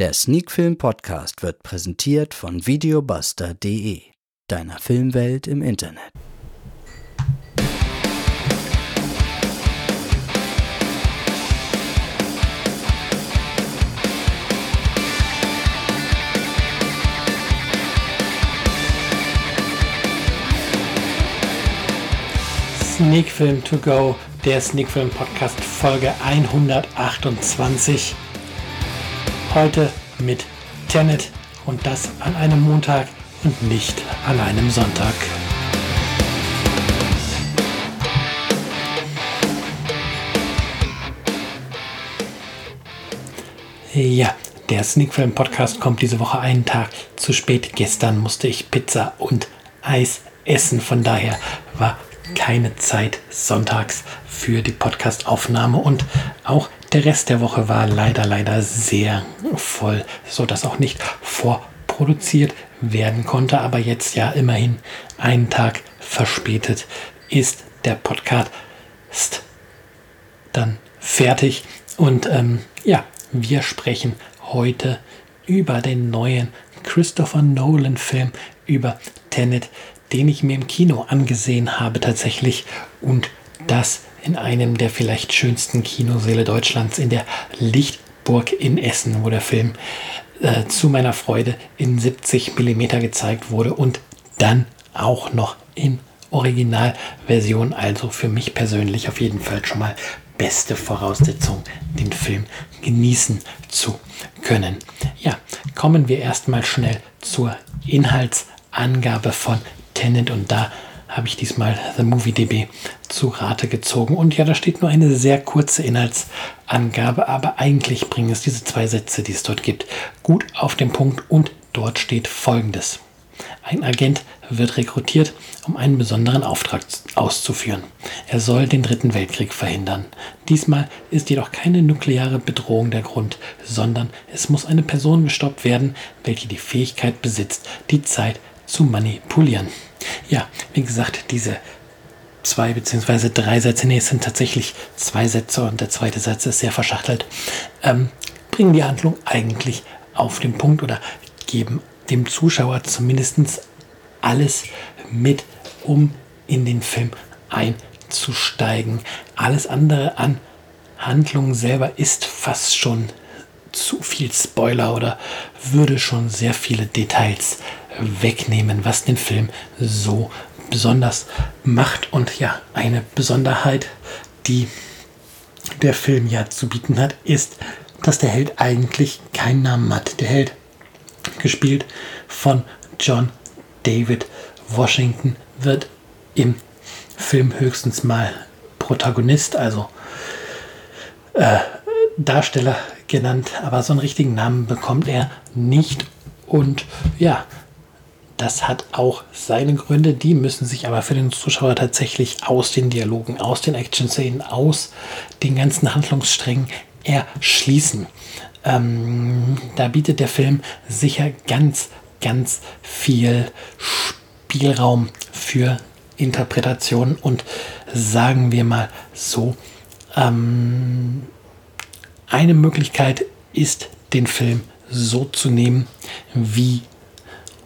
Der Sneakfilm Podcast wird präsentiert von videobuster.de, deiner Filmwelt im Internet. Sneakfilm to go, der Sneakfilm Podcast Folge 128. Heute mit Tenet und das an einem Montag und nicht an einem Sonntag. Ja, der Sneakfilm Podcast kommt diese Woche einen Tag zu spät. Gestern musste ich Pizza und Eis essen. Von daher war keine Zeit sonntags für die Podcastaufnahme und auch der Rest der Woche war leider, leider sehr voll, so dass auch nicht vorproduziert werden konnte. Aber jetzt ja immerhin einen Tag verspätet ist der Podcast dann fertig. Und ähm, ja, wir sprechen heute über den neuen Christopher Nolan Film, über Tenet, den ich mir im Kino angesehen habe tatsächlich und das in einem der vielleicht schönsten Kinosäle Deutschlands in der Lichtburg in Essen, wo der Film äh, zu meiner Freude in 70 mm gezeigt wurde und dann auch noch in Originalversion, also für mich persönlich auf jeden Fall schon mal beste Voraussetzung, den Film genießen zu können. Ja, kommen wir erstmal schnell zur Inhaltsangabe von Tenet und da habe ich diesmal The Movie DB zu Rate gezogen. Und ja, da steht nur eine sehr kurze Inhaltsangabe, aber eigentlich bringen es diese zwei Sätze, die es dort gibt, gut auf den Punkt und dort steht folgendes. Ein Agent wird rekrutiert, um einen besonderen Auftrag auszuführen. Er soll den Dritten Weltkrieg verhindern. Diesmal ist jedoch keine nukleare Bedrohung der Grund, sondern es muss eine Person gestoppt werden, welche die Fähigkeit besitzt, die Zeit zu manipulieren. Ja, wie gesagt, diese zwei beziehungsweise drei Sätze, nee, es sind tatsächlich zwei Sätze und der zweite Satz ist sehr verschachtelt, ähm, bringen die Handlung eigentlich auf den Punkt oder geben dem Zuschauer zumindest alles mit, um in den Film einzusteigen. Alles andere an Handlung selber ist fast schon zu viel Spoiler oder würde schon sehr viele Details wegnehmen, was den Film so besonders macht. Und ja, eine Besonderheit, die der Film ja zu bieten hat, ist, dass der Held eigentlich keinen Namen hat. Der Held, gespielt von John David Washington, wird im Film höchstens mal Protagonist, also äh, Darsteller genannt, aber so einen richtigen Namen bekommt er nicht. Und ja, das hat auch seine Gründe, die müssen sich aber für den Zuschauer tatsächlich aus den Dialogen, aus den Action-Szenen, aus den ganzen Handlungssträngen erschließen. Ähm, da bietet der Film sicher ganz, ganz viel Spielraum für Interpretationen und sagen wir mal so, ähm, eine Möglichkeit ist, den Film so zu nehmen, wie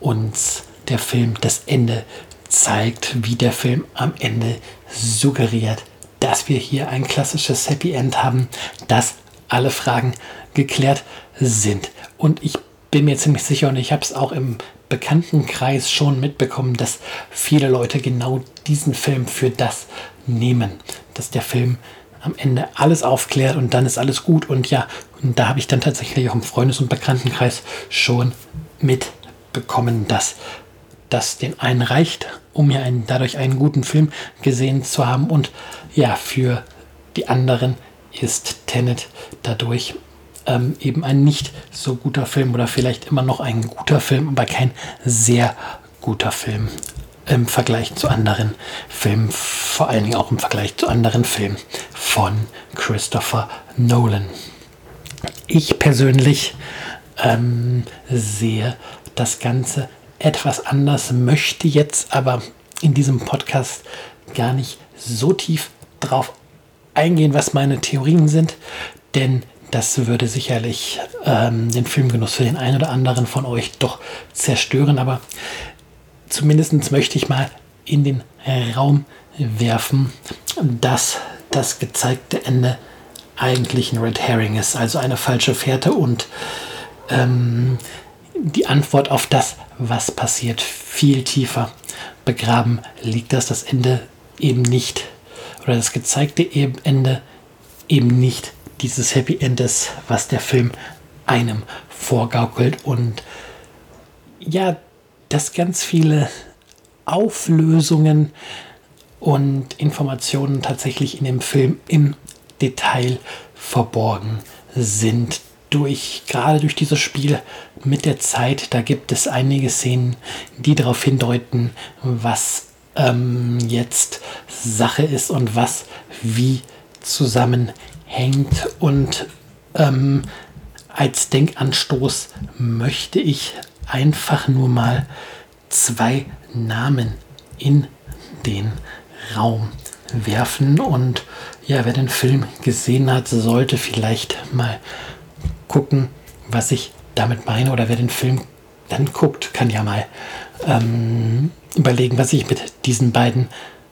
uns der Film das Ende zeigt, wie der Film am Ende suggeriert, dass wir hier ein klassisches Happy End haben, dass alle Fragen geklärt sind. Und ich bin mir ziemlich sicher und ich habe es auch im Bekanntenkreis schon mitbekommen, dass viele Leute genau diesen Film für das nehmen, dass der Film am Ende alles aufklärt und dann ist alles gut und ja, und da habe ich dann tatsächlich auch im Freundes- und Bekanntenkreis schon mit bekommen, dass das den einen reicht, um ja einen, dadurch einen guten Film gesehen zu haben. Und ja, für die anderen ist Tenet dadurch ähm, eben ein nicht so guter Film oder vielleicht immer noch ein guter Film, aber kein sehr guter Film im Vergleich zu anderen Filmen, vor allen Dingen auch im Vergleich zu anderen Filmen von Christopher Nolan. Ich persönlich ähm, sehe das Ganze etwas anders, möchte jetzt aber in diesem Podcast gar nicht so tief drauf eingehen, was meine Theorien sind, denn Das würde sicherlich ähm, den Filmgenuss für den einen oder anderen von euch doch zerstören, aber zumindest möchte ich mal in den Raum werfen, dass das gezeigte Ende eigentlich ein Red Herring ist, also eine falsche Fährte und ähm, die Antwort auf das, was passiert, viel tiefer begraben? Liegt, dass das Ende eben nicht? Oder das gezeigte Ende eben nicht dieses Happy End ist, was der Film einem vorgaukelt? Und ja, dass ganz viele Auflösungen und Informationen tatsächlich in dem Film im Detail verborgen sind. Durch, gerade durch dieses Spiel mit der Zeit, da gibt es einige Szenen, die darauf hindeuten, was ähm, jetzt Sache ist und was wie zusammenhängt. Und ähm, als Denkanstoß möchte ich einfach nur mal zwei Namen in den Raum werfen. Und ja, wer den Film gesehen hat, sollte vielleicht mal gucken, was ich damit meine. Oder wer den Film dann guckt, kann ja mal ähm, überlegen, was ich mit diesen beiden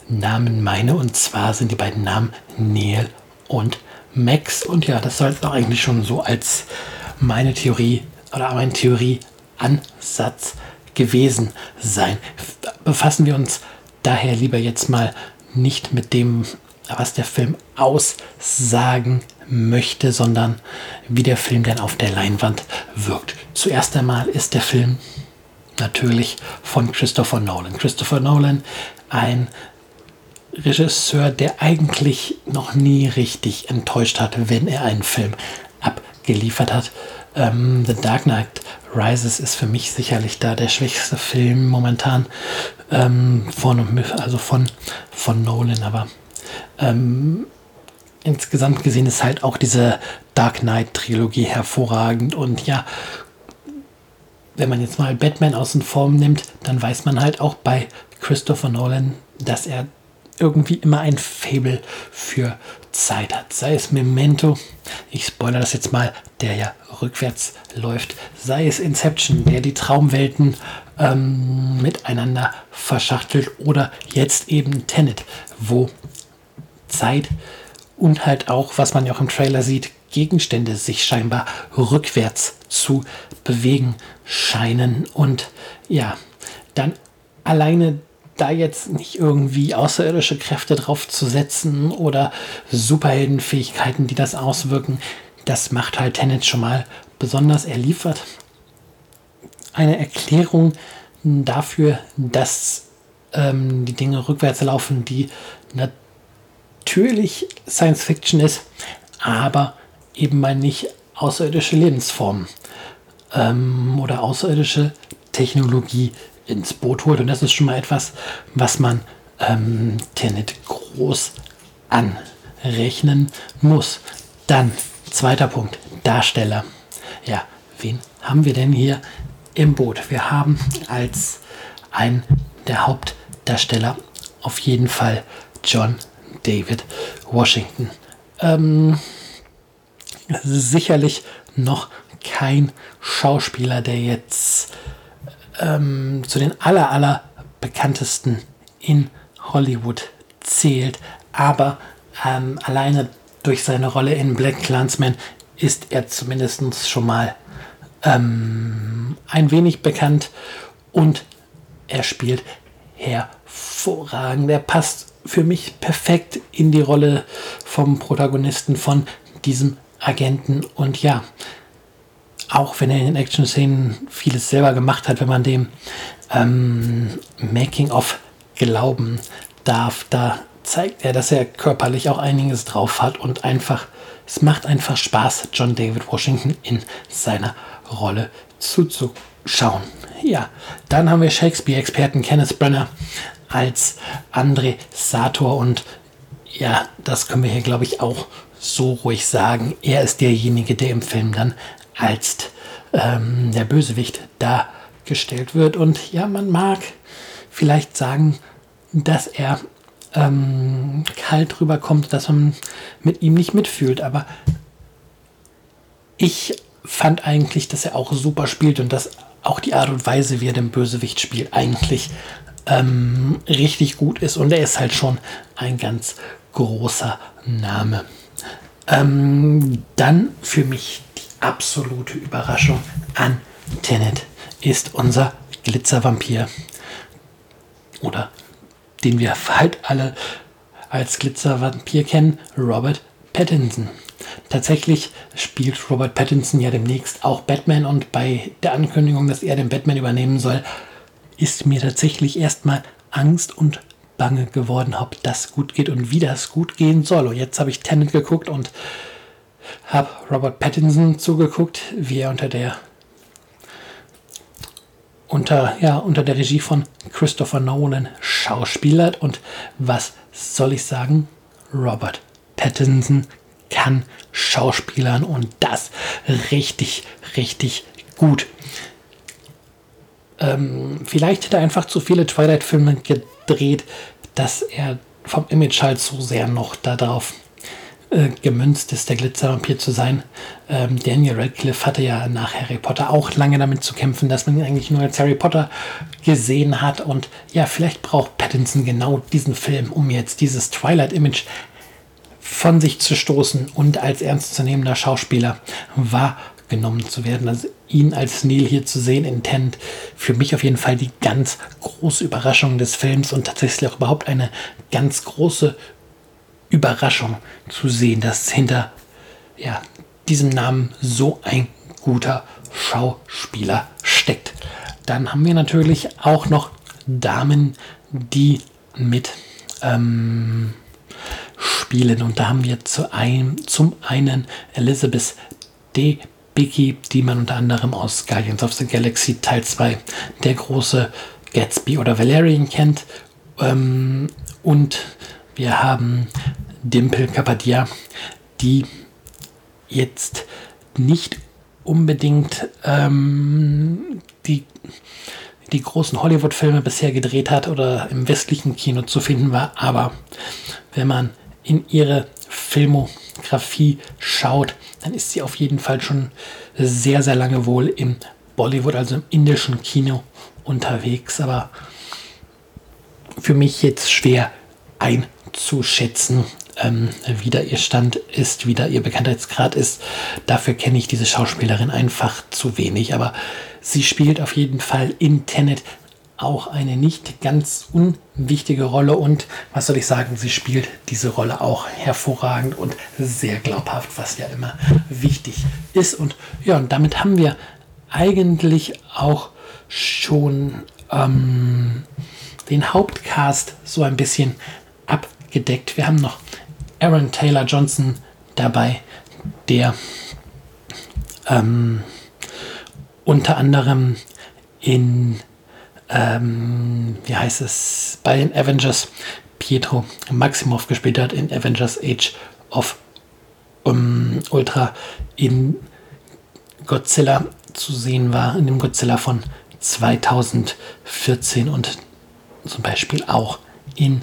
Namen meine. Und zwar sind die beiden Namen Neil und Max. Und ja, das sollte doch eigentlich schon so als meine Theorie oder mein Theorieansatz gewesen sein. Befassen wir uns daher lieber jetzt mal nicht mit dem, was der Film aussagen möchte, sondern wie der Film dann auf der Leinwand wirkt. Zuerst einmal ist der Film natürlich von Christopher Nolan. Christopher Nolan, ein Regisseur, der eigentlich noch nie richtig enttäuscht hat, wenn er einen Film abgeliefert hat. Ähm, The Dark Knight Rises ist für mich sicherlich da der schwächste Film momentan ähm, von, also von, von Nolan, aber ähm, insgesamt gesehen ist halt auch diese Dark Knight Trilogie hervorragend und ja, wenn man jetzt mal Batman außen Form nimmt, dann weiß man halt auch bei Christopher Nolan, dass er irgendwie immer ein Fable für Zeit hat. Sei es Memento, ich spoilere das jetzt mal, der ja rückwärts läuft. Sei es Inception, der die Traumwelten ähm, miteinander verschachtelt. Oder jetzt eben Tenet, wo Zeit und halt auch, was man ja auch im Trailer sieht, Gegenstände sich scheinbar rückwärts zu bewegen scheinen. Und ja, dann alleine da jetzt nicht irgendwie außerirdische Kräfte drauf zu setzen oder Superheldenfähigkeiten, die das auswirken, das macht halt Tenet schon mal besonders. Er liefert eine Erklärung dafür, dass ähm, die Dinge rückwärts laufen, die natürlich Science Fiction ist, aber eben mal nicht außerirdische Lebensformen ähm, oder außerirdische Technologie ins Boot holt. Und das ist schon mal etwas, was man ähm, Tenet groß anrechnen muss. Dann, zweiter Punkt, Darsteller. Ja, wen haben wir denn hier im Boot? Wir haben als ein der Hauptdarsteller auf jeden Fall John David Washington. Ähm, sicherlich noch kein Schauspieler, der jetzt ähm, zu den aller, aller bekanntesten in Hollywood zählt. Aber ähm, alleine durch seine Rolle in Black Clansman ist er zumindest schon mal ähm, ein wenig bekannt und er spielt hervorragend. Er passt für mich perfekt in die Rolle vom Protagonisten von diesem Agenten und ja, auch wenn er in den Action-Szenen vieles selber gemacht hat, wenn man dem ähm, Making-of glauben darf, da zeigt er, dass er körperlich auch einiges drauf hat und einfach, es macht einfach Spaß, John David Washington in seiner Rolle zuzuschauen. Ja, dann haben wir Shakespeare-Experten Kenneth Brenner als André Sator und ja, das können wir hier glaube ich auch so ruhig sagen. Er ist derjenige, der im Film dann als ähm, der Bösewicht dargestellt wird. Und ja, man mag vielleicht sagen, dass er ähm, kalt rüberkommt, dass man mit ihm nicht mitfühlt. Aber ich fand eigentlich, dass er auch super spielt und dass auch die Art und Weise, wie er den Bösewicht spielt, eigentlich ähm, richtig gut ist. Und er ist halt schon ein ganz großer Name. Ähm, dann für mich die absolute Überraschung an Tenet ist unser Glitzervampir. Oder den wir halt alle als Glitzervampir kennen, Robert Pattinson. Tatsächlich spielt Robert Pattinson ja demnächst auch Batman und bei der Ankündigung, dass er den Batman übernehmen soll, ist mir tatsächlich erstmal Angst und Bange geworden, ob das gut geht und wie das gut gehen soll. Und jetzt habe ich Tenet geguckt und habe Robert Pattinson zugeguckt, wie er unter der unter, ja, unter der Regie von Christopher Nolan schauspielert. Und was soll ich sagen? Robert Pattinson kann Schauspielern und das richtig, richtig gut. Ähm, vielleicht hat er einfach zu viele Twilight-Filme gedreht, dass er vom Image halt so sehr noch darauf äh, gemünzt ist, der Glitzervampir zu sein. Ähm, Daniel Radcliffe hatte ja nach Harry Potter auch lange damit zu kämpfen, dass man ihn eigentlich nur als Harry Potter gesehen hat. Und ja, vielleicht braucht Pattinson genau diesen Film, um jetzt dieses Twilight-Image von sich zu stoßen und als ernstzunehmender Schauspieler wahrgenommen zu werden. Also ihn als Neil hier zu sehen in Tent, für mich auf jeden Fall die ganz große Überraschung des Films und tatsächlich auch überhaupt eine ganz große Überraschung zu sehen, dass hinter ja, diesem Namen so ein guter Schauspieler steckt. Dann haben wir natürlich auch noch Damen, die mit ähm, spielen. Und da haben wir zu einem, zum einen Elizabeth D. Biggie, die man unter anderem aus Guardians of the Galaxy Teil 2, der große Gatsby oder Valerian kennt. Ähm, und wir haben Dimple Kapadia, die jetzt nicht unbedingt ähm, die, die großen Hollywood-Filme bisher gedreht hat oder im westlichen Kino zu finden war. Aber wenn man in ihre Filmografie schaut, dann ist sie auf jeden Fall schon sehr, sehr lange wohl im Bollywood, also im indischen Kino unterwegs. Aber für mich jetzt schwer einzuschätzen, ähm, wie da ihr Stand ist, wie da ihr Bekanntheitsgrad ist. Dafür kenne ich diese Schauspielerin einfach zu wenig. Aber sie spielt auf jeden Fall in Tenet auch eine nicht ganz unwichtige Rolle und was soll ich sagen, sie spielt diese Rolle auch hervorragend und sehr glaubhaft, was ja immer wichtig ist. Und ja, und damit haben wir eigentlich auch schon ähm, den Hauptcast so ein bisschen abgedeckt. Wir haben noch Aaron Taylor Johnson dabei, der ähm, unter anderem in ähm, wie heißt es, bei den Avengers Pietro Maximov gespielt hat in Avengers Age of um, Ultra in Godzilla zu sehen war, in dem Godzilla von 2014 und zum Beispiel auch in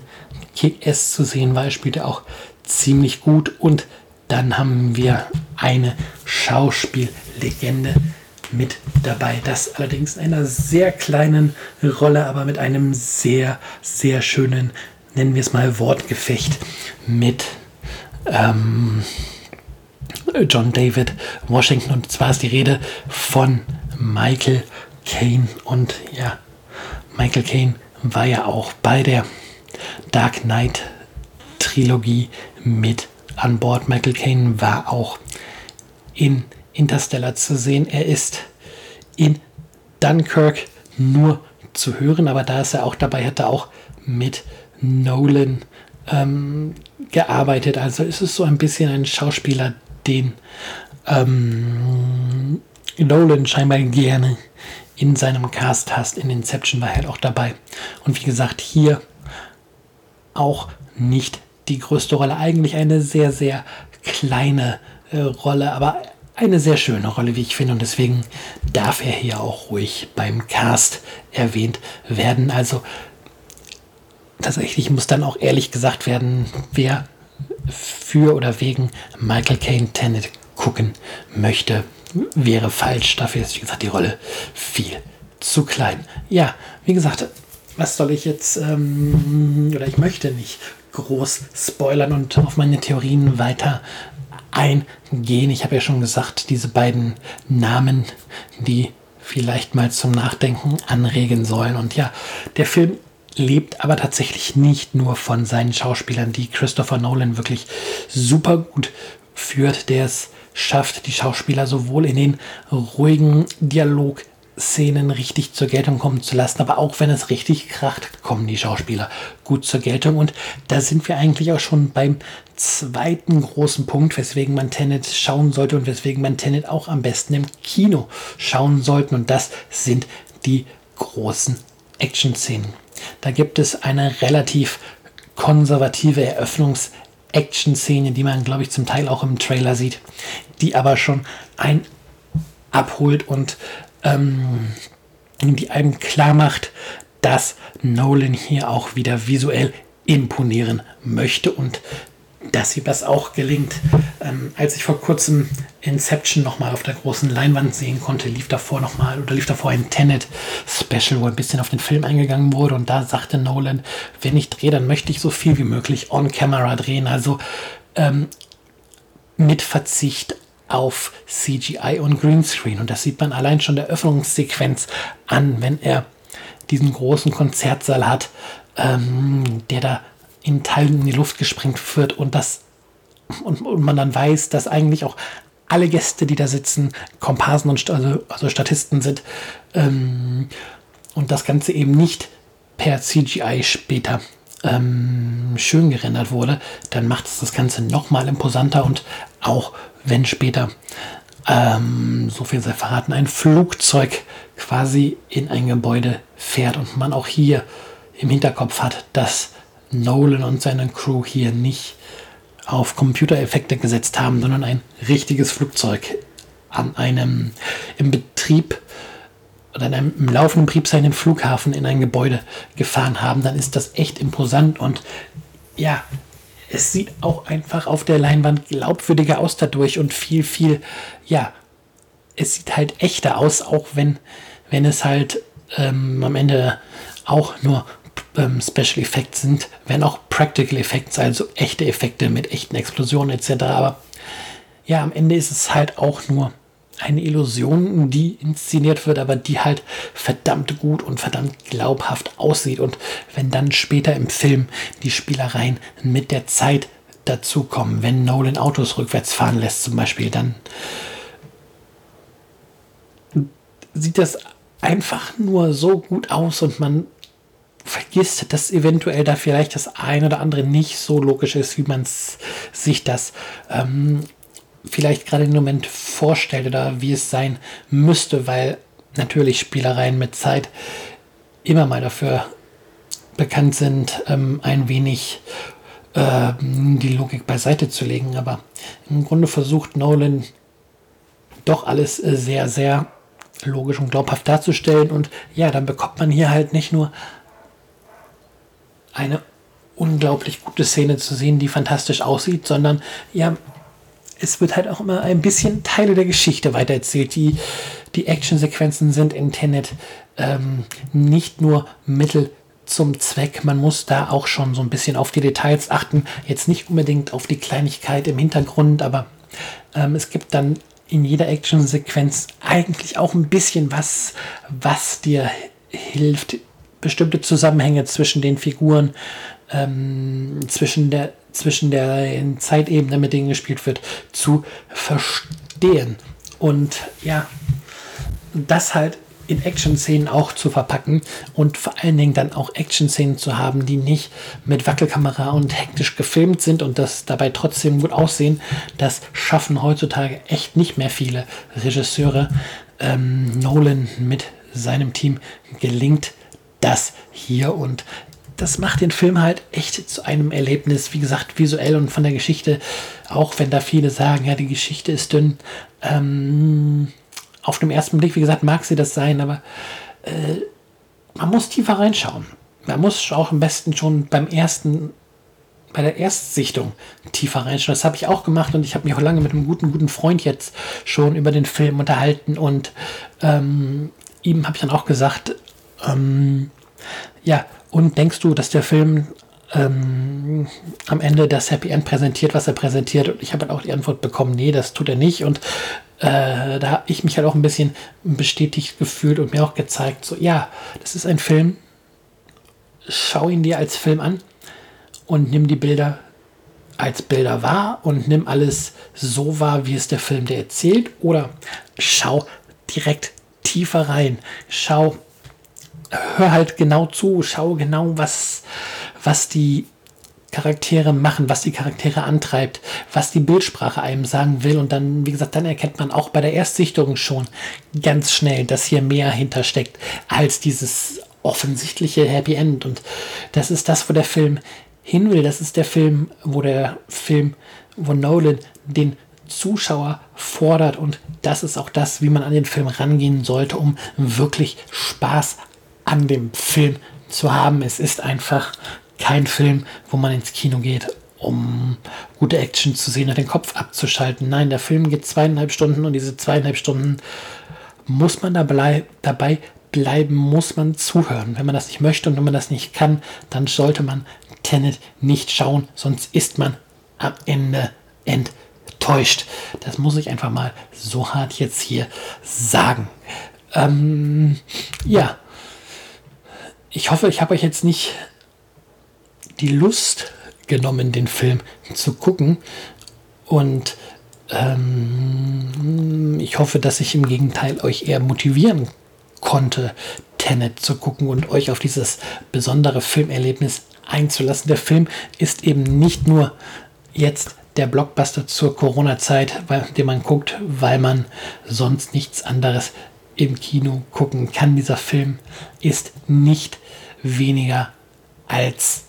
Kick-S zu sehen war. Er spielte auch ziemlich gut und dann haben wir eine Schauspiellegende mit dabei. Das allerdings in einer sehr kleinen Rolle, aber mit einem sehr, sehr schönen, nennen wir es mal, Wortgefecht mit ähm, John David Washington. Und zwar ist die Rede von Michael Caine. Und ja, Michael Caine war ja auch bei der Dark Knight Trilogie mit an Bord. Michael Caine war auch in Interstellar zu sehen. Er ist in Dunkirk nur zu hören, aber da ist er auch dabei, hat er auch mit Nolan ähm, gearbeitet. Also ist es so ein bisschen ein Schauspieler, den ähm, Nolan scheinbar gerne in seinem Cast hast. In Inception war er halt auch dabei. Und wie gesagt, hier auch nicht die größte Rolle. Eigentlich eine sehr, sehr kleine äh, Rolle, aber eine sehr schöne Rolle, wie ich finde. Und deswegen darf er hier auch ruhig beim Cast erwähnt werden. Also tatsächlich muss dann auch ehrlich gesagt werden, wer für oder wegen Michael Caine Tenet gucken möchte, wäre falsch. Dafür ist, wie gesagt, die Rolle viel zu klein. Ja, wie gesagt, was soll ich jetzt, ähm, oder ich möchte nicht groß spoilern und auf meine Theorien weiter eingehen. Ich habe ja schon gesagt, diese beiden Namen, die vielleicht mal zum Nachdenken anregen sollen. Und ja, der Film lebt aber tatsächlich nicht nur von seinen Schauspielern, die Christopher Nolan wirklich super gut führt, der es schafft, die Schauspieler sowohl in den ruhigen Dialog Szenen richtig zur Geltung kommen zu lassen. Aber auch wenn es richtig kracht, kommen die Schauspieler gut zur Geltung. Und da sind wir eigentlich auch schon beim zweiten großen Punkt, weswegen man Tenet schauen sollte und weswegen man Tenet auch am besten im Kino schauen sollte. Und das sind die großen Action-Szenen. Da gibt es eine relativ konservative Eröffnungs-Action-Szene, die man, glaube ich, zum Teil auch im Trailer sieht, die aber schon ein abholt und ähm, die einem klar macht, dass Nolan hier auch wieder visuell imponieren möchte und dass ihm das auch gelingt. Ähm, als ich vor kurzem Inception nochmal auf der großen Leinwand sehen konnte, lief davor nochmal oder lief davor ein Tenet-Special, wo ein bisschen auf den Film eingegangen wurde und da sagte Nolan, wenn ich drehe, dann möchte ich so viel wie möglich on-camera drehen, also ähm, mit Verzicht auf CGI und Greenscreen. Und das sieht man allein schon der Öffnungssequenz an, wenn er diesen großen Konzertsaal hat, ähm, der da in Teilen in die Luft gesprengt wird und das und, und, man dann weiß, dass eigentlich auch alle Gäste, die da sitzen, Komparsen und also, also Statisten sind ähm, und das Ganze eben nicht per CGI später ähm, schön gerendert wurde, dann macht es das Ganze nochmal imposanter und auch wenn später, ähm, so viel sei verraten, ein Flugzeug quasi in ein Gebäude fährt und man auch hier im Hinterkopf hat, dass Nolan und seine Crew hier nicht auf Computereffekte gesetzt haben, sondern ein richtiges Flugzeug an einem im Betrieb oder in einem im laufenden Betrieb seinen Flughafen in ein Gebäude gefahren haben, dann ist das echt imposant und ja, es sieht auch einfach auf der Leinwand glaubwürdiger aus dadurch und viel, viel, ja, es sieht halt echter aus, auch wenn, wenn es halt ähm, am Ende auch nur ähm, Special Effects sind, wenn auch Practical Effects, also echte Effekte mit echten Explosionen etc. Aber ja, am Ende ist es halt auch nur eine Illusion, die inszeniert wird, aber die halt verdammt gut und verdammt glaubhaft aussieht. Und wenn dann später im Film die Spielereien mit der Zeit dazukommen, wenn Nolan Autos rückwärts fahren lässt zum Beispiel, dann sieht das einfach nur so gut aus und man vergisst, dass eventuell da vielleicht das ein oder andere nicht so logisch ist, wie man sich das ähm, vielleicht gerade im Moment vorstellt oder wie es sein müsste, weil natürlich Spielereien mit Zeit immer mal dafür bekannt sind, ähm, ein wenig äh, die Logik beiseite zu legen. Aber im Grunde versucht Nolan doch alles sehr, sehr logisch und glaubhaft darzustellen. Und ja, dann bekommt man hier halt nicht nur eine unglaublich gute Szene zu sehen, die fantastisch aussieht, sondern ja, es wird halt auch immer ein bisschen Teile der Geschichte weitererzählt. Die, die Actionsequenzen sind in Tenet ähm, nicht nur Mittel zum Zweck. Man muss da auch schon so ein bisschen auf die Details achten. Jetzt nicht unbedingt auf die Kleinigkeit im Hintergrund, aber ähm, es gibt dann in jeder Actionsequenz eigentlich auch ein bisschen was, was dir hilft, bestimmte Zusammenhänge zwischen den Figuren, ähm, zwischen der zwischen der Zeitebene, mit denen gespielt wird, zu verstehen. Und ja, das halt in Action-Szenen auch zu verpacken und vor allen Dingen dann auch Action-Szenen zu haben, die nicht mit Wackelkamera und hektisch gefilmt sind und das dabei trotzdem gut aussehen, das schaffen heutzutage echt nicht mehr viele Regisseure. Ähm, Nolan mit seinem Team gelingt das hier und das macht den Film halt echt zu einem Erlebnis, wie gesagt, visuell und von der Geschichte, auch wenn da viele sagen, ja, die Geschichte ist dünn. Ähm, auf den ersten Blick, wie gesagt, mag sie das sein, aber äh, man muss tiefer reinschauen. Man muss auch am besten schon beim ersten bei der Erstsichtung tiefer reinschauen. Das habe ich auch gemacht und ich habe mich auch lange mit einem guten, guten Freund jetzt schon über den Film unterhalten und ähm, ihm habe ich dann auch gesagt, ähm, ja, und denkst du, dass der Film ähm, am Ende das Happy End präsentiert, was er präsentiert? Und ich habe halt auch die Antwort bekommen, nee, das tut er nicht. Und äh, da habe ich mich halt auch ein bisschen bestätigt gefühlt und mir auch gezeigt, so ja, das ist ein Film, schau ihn dir als Film an und nimm die Bilder als Bilder wahr und nimm alles so wahr, wie es der Film dir erzählt oder schau direkt tiefer rein, schau, hör halt genau zu, schau genau, was, was die Charaktere machen, was die Charaktere antreibt, was die Bildsprache einem sagen will. Und dann, wie gesagt, dann erkennt man auch bei der Erstsichtung schon ganz schnell, dass hier mehr hintersteckt als dieses offensichtliche Happy End. Und das ist das, wo der Film hin will. Das ist der Film, wo der Film, wo Nolan den Zuschauer fordert. Und das ist auch das, wie man an den Film rangehen sollte, um wirklich Spaß an dem Film zu haben. Es ist einfach kein Film, wo man ins Kino geht, um gute Action zu sehen und den Kopf abzuschalten. Nein, der Film geht zweieinhalb Stunden und diese zweieinhalb Stunden muss man dabei, dabei bleiben, muss man zuhören. Wenn man das nicht möchte und wenn man das nicht kann, dann sollte man Tenet nicht schauen, sonst ist man am Ende enttäuscht. Das muss ich einfach mal so hart jetzt hier sagen. Ähm, ja, ich hoffe, ich habe euch jetzt nicht die Lust genommen, den Film zu gucken. Und ähm, ich hoffe, dass ich im Gegenteil euch eher motivieren konnte, Tenet zu gucken und euch auf dieses besondere Filmerlebnis einzulassen. Der Film ist eben nicht nur jetzt der Blockbuster zur Corona-Zeit, den man guckt, weil man sonst nichts anderes im Kino gucken kann. Dieser Film ist nicht weniger als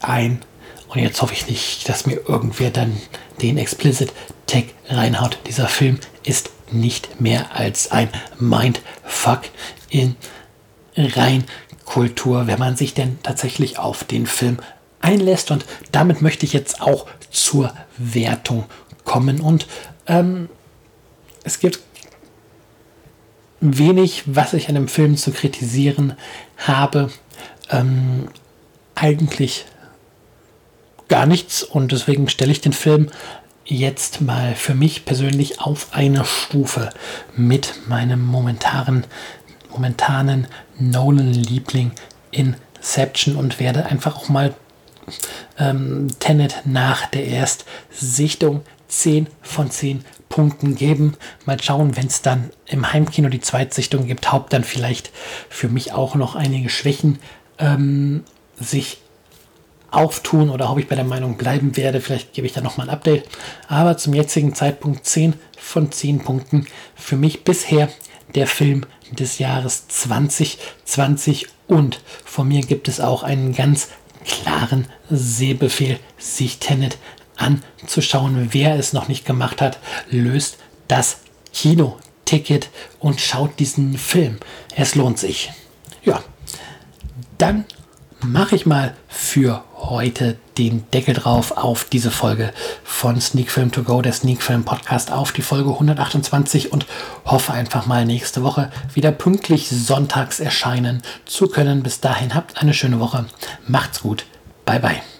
ein. Und jetzt hoffe ich nicht, dass mir irgendwer dann den Explicit Tag reinhaut. Dieser Film ist nicht mehr als ein Mindfuck in Reinkultur, wenn man sich denn tatsächlich auf den Film einlässt. Und damit möchte ich jetzt auch zur Wertung kommen. Und ähm, es gibt wenig, was ich an dem Film zu kritisieren habe. Ähm, eigentlich gar nichts und deswegen stelle ich den Film jetzt mal für mich persönlich auf eine Stufe mit meinem momentanen, momentanen Nolan-Liebling Inception und werde einfach auch mal ähm, Tenet nach der Erstsichtung 10 von 10 Punkten geben. Mal schauen, wenn es dann im Heimkino die Zweitsichtung gibt, haupt dann vielleicht für mich auch noch einige Schwächen ähm, sich auftun oder ob ich bei der Meinung bleiben werde. Vielleicht gebe ich da nochmal ein Update. Aber zum jetzigen Zeitpunkt 10 von 10 Punkten. Für mich bisher der Film des Jahres 2020 und von mir gibt es auch einen ganz klaren Sehbefehl, sich Tenet anzuschauen. Wer es noch nicht gemacht hat, löst das Kino-Ticket und schaut diesen Film. Es lohnt sich. Ja, dann mache ich mal für heute den Deckel drauf auf diese Folge von Sneak Film To Go, der Sneak Film Podcast, auf die Folge 128 und hoffe einfach mal nächste Woche wieder pünktlich sonntags erscheinen zu können. Bis dahin habt eine schöne Woche. Macht's gut. Bye bye.